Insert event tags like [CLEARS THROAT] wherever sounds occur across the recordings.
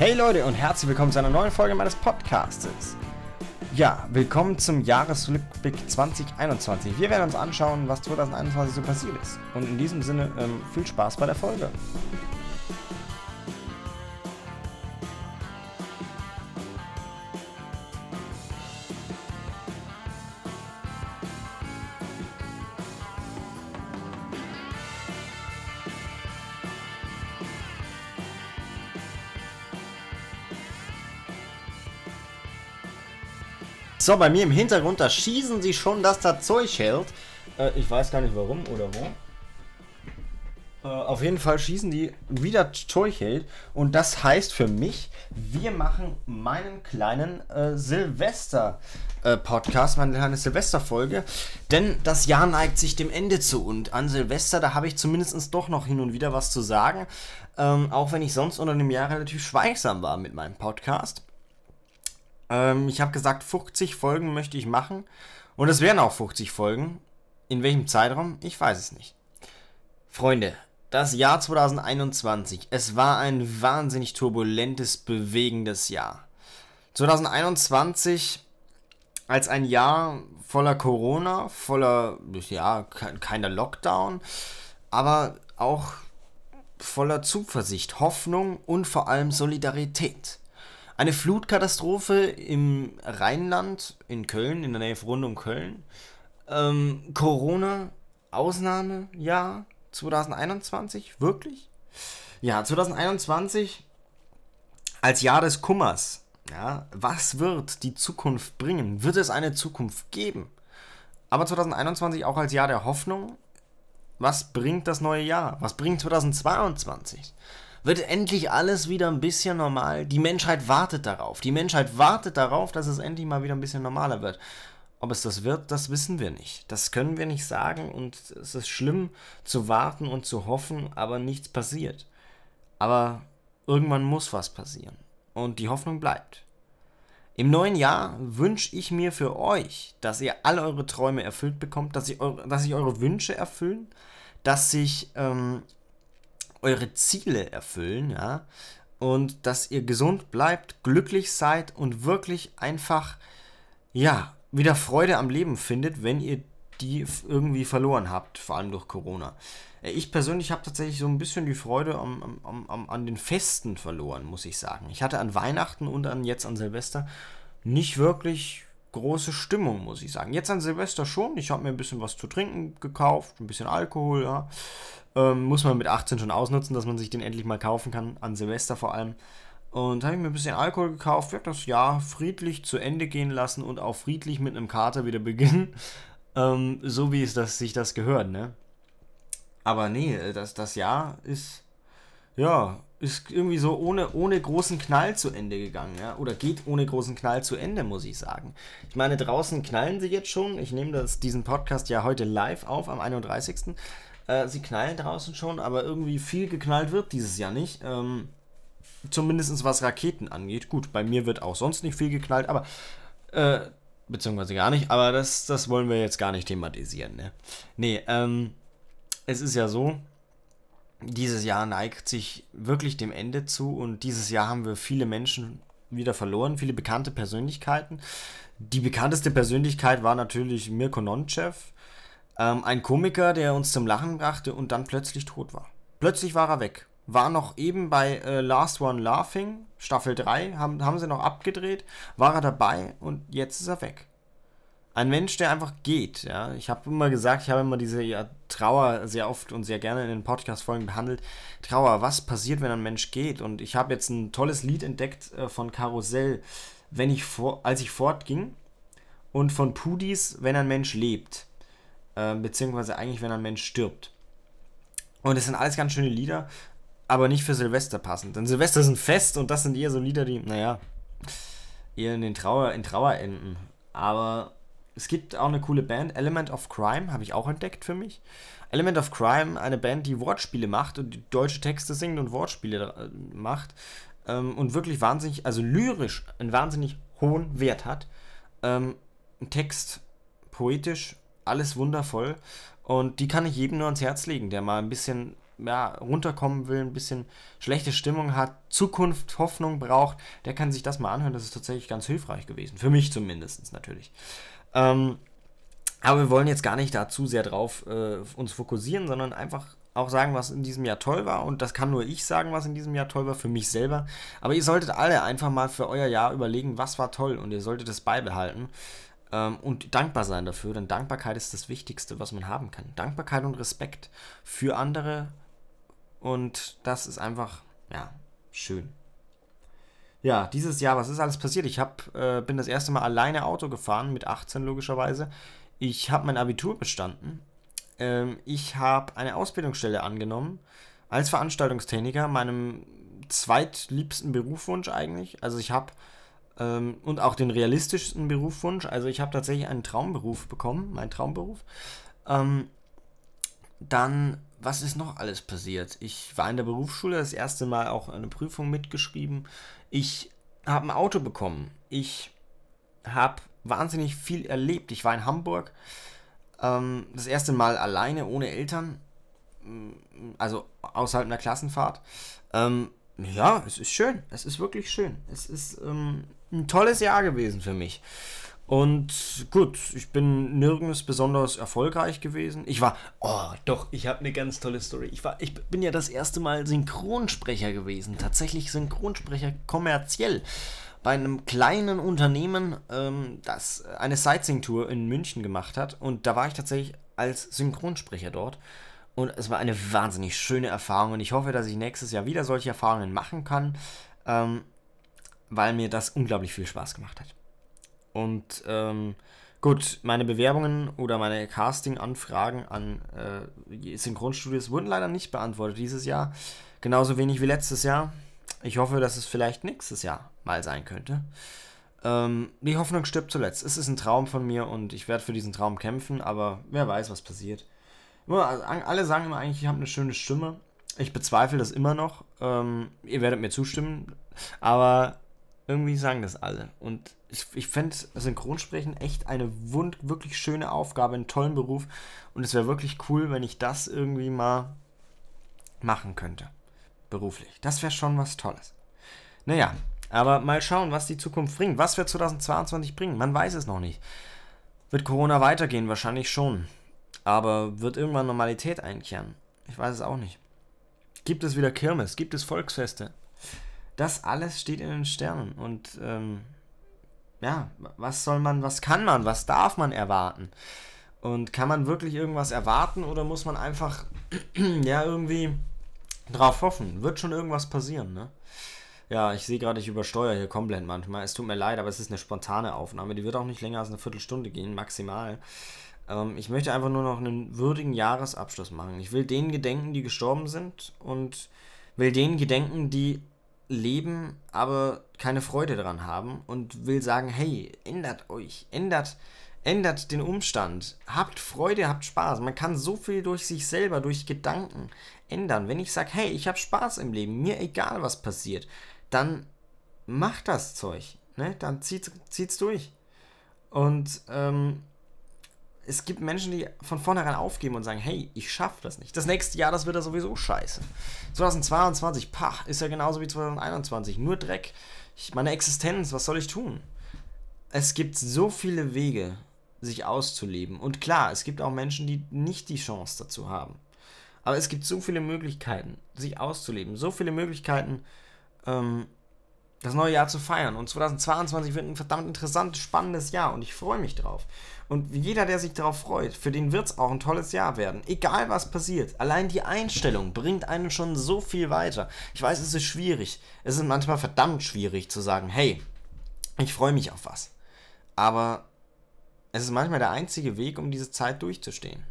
Hey Leute und herzlich willkommen zu einer neuen Folge meines Podcastes. Ja, willkommen zum Jahresrückblick 2021. Wir werden uns anschauen, was 2021 so passiert ist. Und in diesem Sinne ähm, viel Spaß bei der Folge. So, bei mir im Hintergrund, da schießen sie schon, dass da Zeug hält. Äh, ich weiß gar nicht warum oder wo. Äh, auf jeden Fall schießen die wieder Zeug hält. Und das heißt für mich, wir machen meinen kleinen äh, Silvester-Podcast, meine kleine Silvester-Folge. Denn das Jahr neigt sich dem Ende zu. Und an Silvester, da habe ich zumindest doch noch hin und wieder was zu sagen. Ähm, auch wenn ich sonst unter dem Jahr relativ schweigsam war mit meinem Podcast. Ähm, ich habe gesagt, 50 Folgen möchte ich machen. Und es werden auch 50 Folgen. In welchem Zeitraum? Ich weiß es nicht. Freunde, das Jahr 2021. Es war ein wahnsinnig turbulentes, bewegendes Jahr. 2021 als ein Jahr voller Corona, voller, ja, keiner Lockdown, aber auch voller Zuversicht, Hoffnung und vor allem Solidarität. Eine Flutkatastrophe im Rheinland, in Köln, in der Nähe rund um Köln. Ähm, Corona, Ausnahmejahr 2021, wirklich? Ja, 2021 als Jahr des Kummers. Ja, was wird die Zukunft bringen? Wird es eine Zukunft geben? Aber 2021 auch als Jahr der Hoffnung. Was bringt das neue Jahr? Was bringt 2022? Wird endlich alles wieder ein bisschen normal. Die Menschheit wartet darauf. Die Menschheit wartet darauf, dass es endlich mal wieder ein bisschen normaler wird. Ob es das wird, das wissen wir nicht. Das können wir nicht sagen und es ist schlimm zu warten und zu hoffen, aber nichts passiert. Aber irgendwann muss was passieren und die Hoffnung bleibt. Im neuen Jahr wünsche ich mir für euch, dass ihr alle eure Träume erfüllt bekommt, dass, ihr eure, sich eure Wünsche erfüllen, dass sich ähm, eure Ziele erfüllen, ja, und dass ihr gesund bleibt, glücklich seid und wirklich einfach, ja, wieder Freude am Leben findet, wenn ihr die irgendwie verloren habt, vor allem durch Corona. Äh, ich persönlich habe tatsächlich so ein bisschen die Freude am, am, am, an den Festen verloren, muss ich sagen. Ich hatte an Weihnachten und an jetzt an Silvester nicht wirklich große Stimmung, muss ich sagen. Jetzt an Silvester schon. Ich habe mir ein bisschen was zu trinken gekauft, ein bisschen Alkohol, ja. Ähm, muss man mit 18 schon ausnutzen, dass man sich den endlich mal kaufen kann, an Silvester vor allem. Und habe ich mir ein bisschen Alkohol gekauft, werde das Jahr friedlich zu Ende gehen lassen und auch friedlich mit einem Kater wieder beginnen. [LAUGHS] Ähm, so wie es das, sich das gehört, ne? Aber nee, das, das Jahr ist, ja, ist irgendwie so ohne, ohne großen Knall zu Ende gegangen, ja? Oder geht ohne großen Knall zu Ende, muss ich sagen. Ich meine, draußen knallen sie jetzt schon. Ich nehme das, diesen Podcast ja heute live auf, am 31. Äh, sie knallen draußen schon, aber irgendwie viel geknallt wird dieses Jahr nicht. Ähm, zumindest was Raketen angeht. Gut, bei mir wird auch sonst nicht viel geknallt, aber äh, beziehungsweise gar nicht, aber das, das wollen wir jetzt gar nicht thematisieren, ne? Nee, ähm, es ist ja so, dieses Jahr neigt sich wirklich dem Ende zu und dieses Jahr haben wir viele Menschen wieder verloren, viele bekannte Persönlichkeiten. Die bekannteste Persönlichkeit war natürlich Mirko Nonchev, ähm, ein Komiker, der uns zum Lachen brachte und dann plötzlich tot war. Plötzlich war er weg. War noch eben bei äh, Last One Laughing, Staffel 3, haben, haben sie noch abgedreht, war er dabei und jetzt ist er weg. Ein Mensch, der einfach geht, ja. Ich habe immer gesagt, ich habe immer diese ja, Trauer sehr oft und sehr gerne in den Podcast-Folgen behandelt. Trauer, was passiert, wenn ein Mensch geht? Und ich habe jetzt ein tolles Lied entdeckt äh, von Karussell, wenn ich vor, als ich fortging, und von Pudis, wenn ein Mensch lebt. Äh, beziehungsweise eigentlich, wenn ein Mensch stirbt. Und es sind alles ganz schöne Lieder, aber nicht für Silvester passend. Denn Silvester ist ein Fest und das sind eher so Lieder, die, naja, eher in den Trauer, in Trauer enden. Aber es gibt auch eine coole Band, Element of Crime, habe ich auch entdeckt für mich. Element of Crime, eine Band, die Wortspiele macht und deutsche Texte singt und Wortspiele äh, macht. Ähm, und wirklich wahnsinnig, also lyrisch einen wahnsinnig hohen Wert hat. Ähm, Text poetisch alles wundervoll. Und die kann ich jedem nur ans Herz legen, der mal ein bisschen ja, runterkommen will, ein bisschen schlechte Stimmung hat, Zukunft, Hoffnung braucht, der kann sich das mal anhören. Das ist tatsächlich ganz hilfreich gewesen. Für mich zumindest natürlich. Ähm, aber wir wollen jetzt gar nicht da zu sehr drauf äh, uns fokussieren, sondern einfach auch sagen, was in diesem Jahr toll war. Und das kann nur ich sagen, was in diesem Jahr toll war, für mich selber. Aber ihr solltet alle einfach mal für euer Jahr überlegen, was war toll. Und ihr solltet es beibehalten ähm, und dankbar sein dafür. Denn Dankbarkeit ist das Wichtigste, was man haben kann. Dankbarkeit und Respekt für andere. Und das ist einfach, ja, schön. Ja, dieses Jahr, was ist alles passiert? Ich hab, äh, bin das erste Mal alleine Auto gefahren, mit 18 logischerweise. Ich habe mein Abitur bestanden ähm, ich habe eine Ausbildungsstelle angenommen als Veranstaltungstechniker, meinem zweitliebsten Berufswunsch eigentlich. Also ich habe ähm, und auch den realistischsten Berufswunsch. Also ich habe tatsächlich einen Traumberuf bekommen, meinen Traumberuf. Ähm, dann, was ist noch alles passiert? Ich war in der Berufsschule das erste Mal auch eine Prüfung mitgeschrieben. Ich habe ein Auto bekommen. Ich habe wahnsinnig viel erlebt. Ich war in Hamburg ähm, das erste Mal alleine, ohne Eltern. Mm, also außerhalb einer Klassenfahrt. Ähm, ja, es ist schön. Es ist wirklich schön. Es ist ähm, ein tolles Jahr gewesen für mich. Und gut, ich bin nirgends besonders erfolgreich gewesen. Ich war, oh doch, ich habe eine ganz tolle Story. Ich, war, ich bin ja das erste Mal Synchronsprecher gewesen. Tatsächlich Synchronsprecher kommerziell bei einem kleinen Unternehmen, ähm, das eine Sightseeing-Tour in München gemacht hat. Und da war ich tatsächlich als Synchronsprecher dort. Und es war eine wahnsinnig schöne Erfahrung. Und ich hoffe, dass ich nächstes Jahr wieder solche Erfahrungen machen kann, ähm, weil mir das unglaublich viel Spaß gemacht hat. Und ähm, gut, meine Bewerbungen oder meine Casting-Anfragen an äh, Synchronstudios wurden leider nicht beantwortet dieses Jahr. Genauso wenig wie letztes Jahr. Ich hoffe, dass es vielleicht nächstes Jahr mal sein könnte. Ähm, die Hoffnung stirbt zuletzt. Es ist ein Traum von mir und ich werde für diesen Traum kämpfen, aber wer weiß, was passiert. Also, alle sagen immer eigentlich, ich habe eine schöne Stimme. Ich bezweifle das immer noch. Ähm, ihr werdet mir zustimmen, aber irgendwie sagen das alle. Und ich, ich fände Synchronsprechen echt eine wund wirklich schöne Aufgabe, einen tollen Beruf. Und es wäre wirklich cool, wenn ich das irgendwie mal machen könnte beruflich. Das wäre schon was Tolles. Naja, aber mal schauen, was die Zukunft bringt. Was wird 2022 bringen? Man weiß es noch nicht. Wird Corona weitergehen? Wahrscheinlich schon. Aber wird irgendwann Normalität einkehren? Ich weiß es auch nicht. Gibt es wieder Kirmes? Gibt es Volksfeste? Das alles steht in den Sternen. Und ähm, ja, was soll man, was kann man, was darf man erwarten? Und kann man wirklich irgendwas erwarten oder muss man einfach, [CLEARS THROAT] ja, irgendwie drauf hoffen. Wird schon irgendwas passieren, ne? Ja, ich sehe gerade, ich übersteuere hier komplett manchmal. Es tut mir leid, aber es ist eine spontane Aufnahme. Die wird auch nicht länger als eine Viertelstunde gehen, maximal. Ähm, ich möchte einfach nur noch einen würdigen Jahresabschluss machen. Ich will denen gedenken, die gestorben sind und will denen gedenken, die leben, aber keine Freude daran haben und will sagen, hey, ändert euch, ändert ändert den Umstand. Habt Freude, habt Spaß. Man kann so viel durch sich selber, durch Gedanken ändern. Wenn ich sage, hey, ich habe Spaß im Leben, mir egal was passiert, dann macht das Zeug. Ne? Dann zieht, zieht's durch. Und ähm, es gibt Menschen, die von vornherein aufgeben und sagen, hey, ich schaffe das nicht. Das nächste Jahr, das wird ja sowieso scheiße. 2022, pach, ist ja genauso wie 2021. Nur Dreck. Ich, meine Existenz, was soll ich tun? Es gibt so viele Wege, sich auszuleben. Und klar, es gibt auch Menschen, die nicht die Chance dazu haben. Aber es gibt so viele Möglichkeiten, sich auszuleben. So viele Möglichkeiten, ähm, das neue Jahr zu feiern. Und 2022 wird ein verdammt interessantes, spannendes Jahr. Und ich freue mich drauf. Und jeder, der sich darauf freut, für den wird es auch ein tolles Jahr werden. Egal was passiert. Allein die Einstellung bringt einen schon so viel weiter. Ich weiß, es ist schwierig. Es ist manchmal verdammt schwierig zu sagen, hey, ich freue mich auf was. Aber es ist manchmal der einzige Weg, um diese Zeit durchzustehen.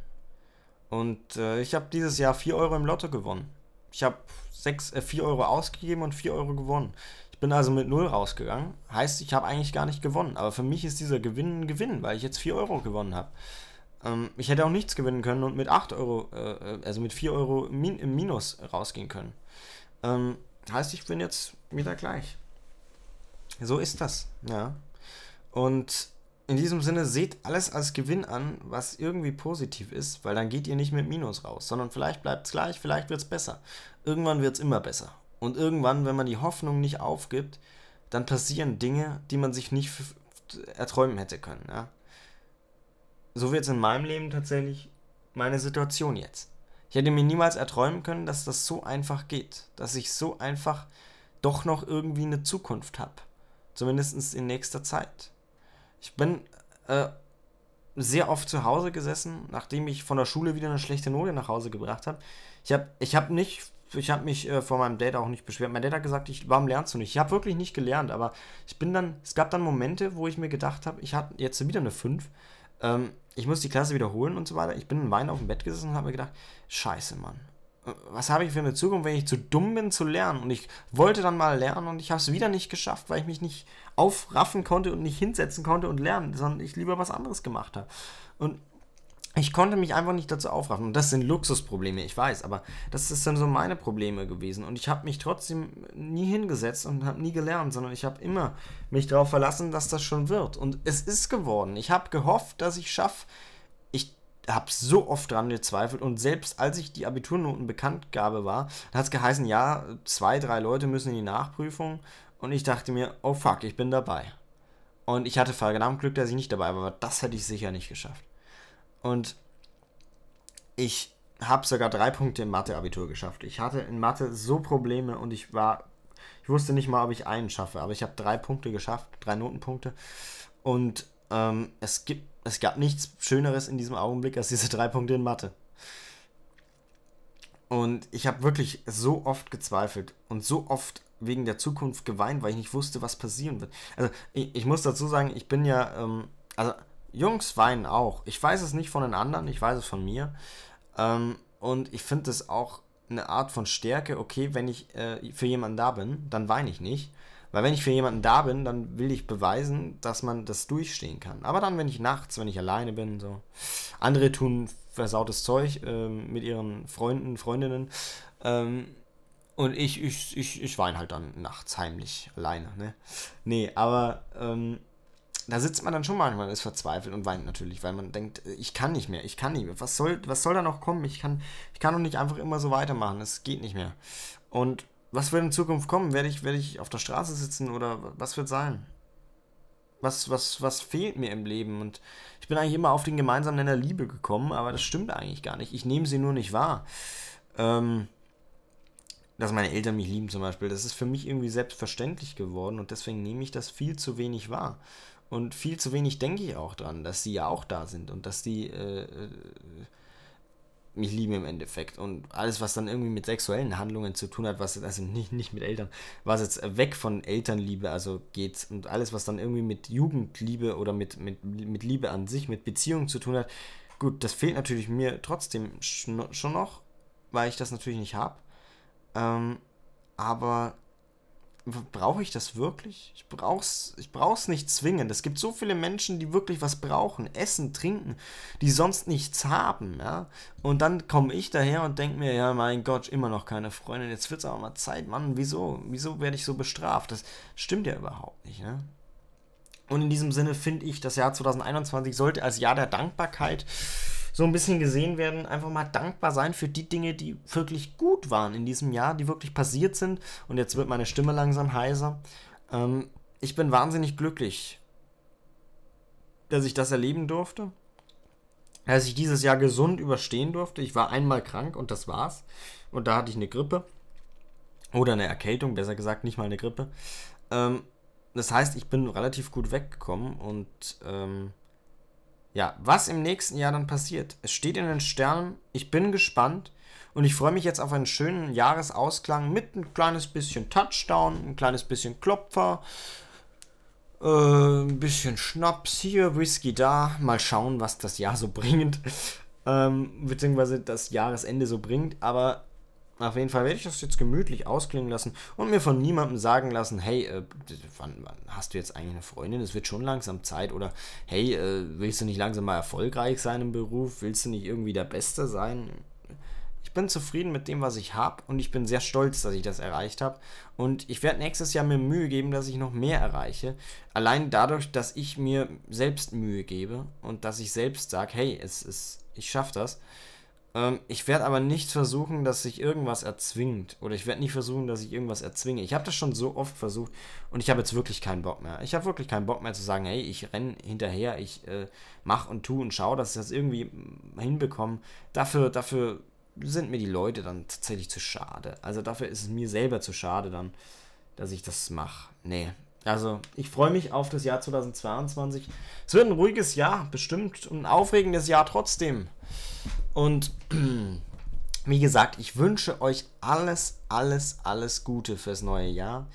Und äh, ich habe dieses Jahr 4 Euro im Lotto gewonnen. Ich habe äh, 4 Euro ausgegeben und 4 Euro gewonnen. Ich bin also mit 0 rausgegangen. Heißt, ich habe eigentlich gar nicht gewonnen. Aber für mich ist dieser Gewinn ein Gewinn, weil ich jetzt 4 Euro gewonnen habe. Ähm, ich hätte auch nichts gewinnen können und mit 8 Euro, äh, also mit 4 Euro min im Minus rausgehen können. Ähm, heißt, ich bin jetzt wieder gleich. So ist das, ja. Und in diesem Sinne seht alles als Gewinn an, was irgendwie positiv ist, weil dann geht ihr nicht mit Minus raus, sondern vielleicht bleibt es gleich, vielleicht wird es besser. Irgendwann wird es immer besser. Und irgendwann, wenn man die Hoffnung nicht aufgibt, dann passieren Dinge, die man sich nicht erträumen hätte können. Ja? So wird es in meinem Leben tatsächlich meine Situation jetzt. Ich hätte mir niemals erträumen können, dass das so einfach geht, dass ich so einfach doch noch irgendwie eine Zukunft habe. Zumindest in nächster Zeit. Ich bin äh, sehr oft zu Hause gesessen, nachdem ich von der Schule wieder eine schlechte Note nach Hause gebracht habe. Ich habe ich hab nicht, ich habe mich äh, vor meinem Dad auch nicht beschwert. Mein Dad hat gesagt, ich, warum lernst du nicht? Ich habe wirklich nicht gelernt, aber ich bin dann, es gab dann Momente, wo ich mir gedacht habe, ich hatte jetzt wieder eine 5. Ähm, ich muss die Klasse wiederholen und so weiter. Ich bin in Wein auf dem Bett gesessen und habe mir gedacht, scheiße, Mann was habe ich für eine Zukunft, wenn ich zu dumm bin zu lernen? Und ich wollte dann mal lernen und ich habe es wieder nicht geschafft, weil ich mich nicht aufraffen konnte und nicht hinsetzen konnte und lernen, sondern ich lieber was anderes gemacht habe. Und ich konnte mich einfach nicht dazu aufraffen. Und das sind Luxusprobleme, ich weiß, aber das ist dann so meine Probleme gewesen. Und ich habe mich trotzdem nie hingesetzt und habe nie gelernt, sondern ich habe immer mich darauf verlassen, dass das schon wird. Und es ist geworden. Ich habe gehofft, dass ich schaffe. Ich habe so oft dran gezweifelt und selbst als ich die Abiturnoten Bekanntgabe war, hat es geheißen, ja, zwei, drei Leute müssen in die Nachprüfung und ich dachte mir, oh fuck, ich bin dabei. Und ich hatte verdammt Glück, dass ich nicht dabei war, aber das hätte ich sicher nicht geschafft. Und ich habe sogar drei Punkte im Mathe-Abitur geschafft. Ich hatte in Mathe so Probleme und ich war, ich wusste nicht mal, ob ich einen schaffe, aber ich habe drei Punkte geschafft, drei Notenpunkte. Und ähm, es gibt es gab nichts Schöneres in diesem Augenblick als diese drei Punkte in Mathe. Und ich habe wirklich so oft gezweifelt und so oft wegen der Zukunft geweint, weil ich nicht wusste, was passieren wird. Also ich, ich muss dazu sagen, ich bin ja, ähm, also Jungs weinen auch. Ich weiß es nicht von den anderen, ich weiß es von mir. Ähm, und ich finde es auch eine Art von Stärke, okay, wenn ich äh, für jemanden da bin, dann weine ich nicht. Weil wenn ich für jemanden da bin, dann will ich beweisen, dass man das durchstehen kann. Aber dann, wenn ich nachts, wenn ich alleine bin, so. Andere tun versautes Zeug ähm, mit ihren Freunden, Freundinnen. Ähm, und ich, ich, ich, ich weine halt dann nachts heimlich alleine. Ne? Nee, aber ähm, da sitzt man dann schon manchmal und ist verzweifelt und weint natürlich, weil man denkt, ich kann nicht mehr, ich kann nicht mehr. Was soll, was soll da noch kommen? Ich kann, ich kann doch nicht einfach immer so weitermachen. Es geht nicht mehr. Und was wird in Zukunft kommen? Werde ich, werde ich auf der Straße sitzen oder was wird sein? Was, was, was fehlt mir im Leben? Und ich bin eigentlich immer auf den gemeinsamen Nenner Liebe gekommen, aber das stimmt eigentlich gar nicht. Ich nehme sie nur nicht wahr. Ähm, dass meine Eltern mich lieben zum Beispiel, das ist für mich irgendwie selbstverständlich geworden und deswegen nehme ich das viel zu wenig wahr. Und viel zu wenig denke ich auch dran, dass sie ja auch da sind und dass die äh, äh mich lieben im Endeffekt. Und alles, was dann irgendwie mit sexuellen Handlungen zu tun hat, was, also nicht, nicht mit Eltern, was jetzt weg von Elternliebe also geht und alles, was dann irgendwie mit Jugendliebe oder mit, mit, mit Liebe an sich, mit Beziehungen zu tun hat, gut, das fehlt natürlich mir trotzdem schon noch, weil ich das natürlich nicht habe. Ähm, aber brauche ich das wirklich? Ich brauch's, ich brauch's nicht zwingend. Es gibt so viele Menschen, die wirklich was brauchen, essen, trinken, die sonst nichts haben, ja. Und dann komme ich daher und denke mir, ja, mein Gott, immer noch keine Freundin. Jetzt wird's aber mal Zeit, Mann. Wieso, wieso werde ich so bestraft? Das stimmt ja überhaupt nicht, ne? Und in diesem Sinne finde ich, das Jahr 2021 sollte als Jahr der Dankbarkeit so ein bisschen gesehen werden, einfach mal dankbar sein für die Dinge, die wirklich gut waren in diesem Jahr, die wirklich passiert sind. Und jetzt wird meine Stimme langsam heiser. Ähm, ich bin wahnsinnig glücklich, dass ich das erleben durfte. Dass ich dieses Jahr gesund überstehen durfte. Ich war einmal krank und das war's. Und da hatte ich eine Grippe. Oder eine Erkältung, besser gesagt, nicht mal eine Grippe. Ähm, das heißt, ich bin relativ gut weggekommen und ähm, ja, was im nächsten Jahr dann passiert. Es steht in den Sternen. Ich bin gespannt. Und ich freue mich jetzt auf einen schönen Jahresausklang mit ein kleines bisschen Touchdown, ein kleines bisschen Klopfer, äh, ein bisschen Schnaps hier, Whisky da. Mal schauen, was das Jahr so [LAUGHS] bringt. Ähm, beziehungsweise das Jahresende so bringt. Aber auf jeden Fall werde ich das jetzt gemütlich ausklingen lassen und mir von niemandem sagen lassen, hey, äh, wann, wann, hast du jetzt eigentlich eine Freundin? Es wird schon langsam Zeit. Oder hey, äh, willst du nicht langsam mal erfolgreich sein im Beruf? Willst du nicht irgendwie der Beste sein? Ich bin zufrieden mit dem, was ich habe und ich bin sehr stolz, dass ich das erreicht habe. Und ich werde nächstes Jahr mir Mühe geben, dass ich noch mehr erreiche. Allein dadurch, dass ich mir selbst Mühe gebe und dass ich selbst sage, hey, es ist, ich schaffe das. Ähm, ich werde aber nicht versuchen, dass sich irgendwas erzwingt. Oder ich werde nicht versuchen, dass ich irgendwas erzwinge. Ich habe das schon so oft versucht und ich habe jetzt wirklich keinen Bock mehr. Ich habe wirklich keinen Bock mehr zu sagen, hey, ich renne hinterher, ich äh, mache und tue und schaue, dass ich das irgendwie hinbekomme. Dafür, dafür sind mir die Leute dann tatsächlich zu schade. Also dafür ist es mir selber zu schade dann, dass ich das mache. Nee. Also ich freue mich auf das Jahr 2022. Es wird ein ruhiges Jahr, bestimmt ein aufregendes Jahr trotzdem. Und wie gesagt, ich wünsche euch alles, alles, alles Gute fürs neue Jahr.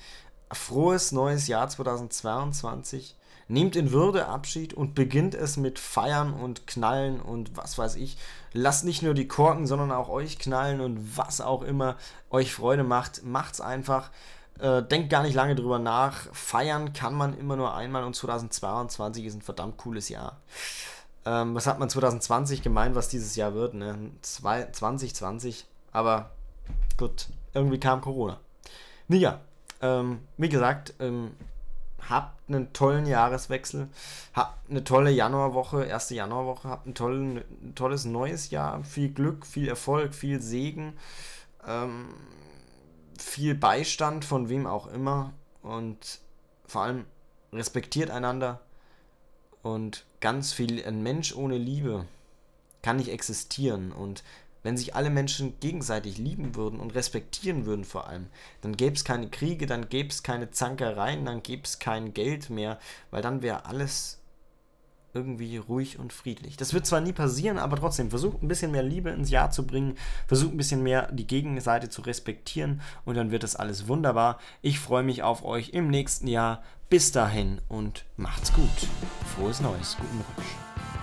Frohes neues Jahr 2022. Nehmt in Würde Abschied und beginnt es mit Feiern und Knallen und was weiß ich. Lasst nicht nur die Korken, sondern auch euch knallen und was auch immer euch Freude macht. Macht's einfach. Äh, denkt gar nicht lange drüber nach. Feiern kann man immer nur einmal und 2022 ist ein verdammt cooles Jahr. Ähm, was hat man 2020 gemeint, was dieses Jahr wird? Ne? 2020, aber gut, irgendwie kam Corona. Naja, ähm, wie gesagt, ähm, habt einen tollen Jahreswechsel, habt eine tolle Januarwoche, erste Januarwoche, habt ein, tollen, ein tolles neues Jahr, viel Glück, viel Erfolg, viel Segen, ähm, viel Beistand von wem auch immer und vor allem respektiert einander und ganz viel, ein Mensch ohne Liebe kann nicht existieren. Und wenn sich alle Menschen gegenseitig lieben würden und respektieren würden vor allem, dann gäbe es keine Kriege, dann gäbe es keine Zankereien, dann gäbe es kein Geld mehr, weil dann wäre alles irgendwie ruhig und friedlich. Das wird zwar nie passieren, aber trotzdem, versucht ein bisschen mehr Liebe ins Jahr zu bringen, versucht ein bisschen mehr die Gegenseite zu respektieren und dann wird das alles wunderbar. Ich freue mich auf euch im nächsten Jahr. Bis dahin und macht's gut. Frohes Neues, guten Rutsch.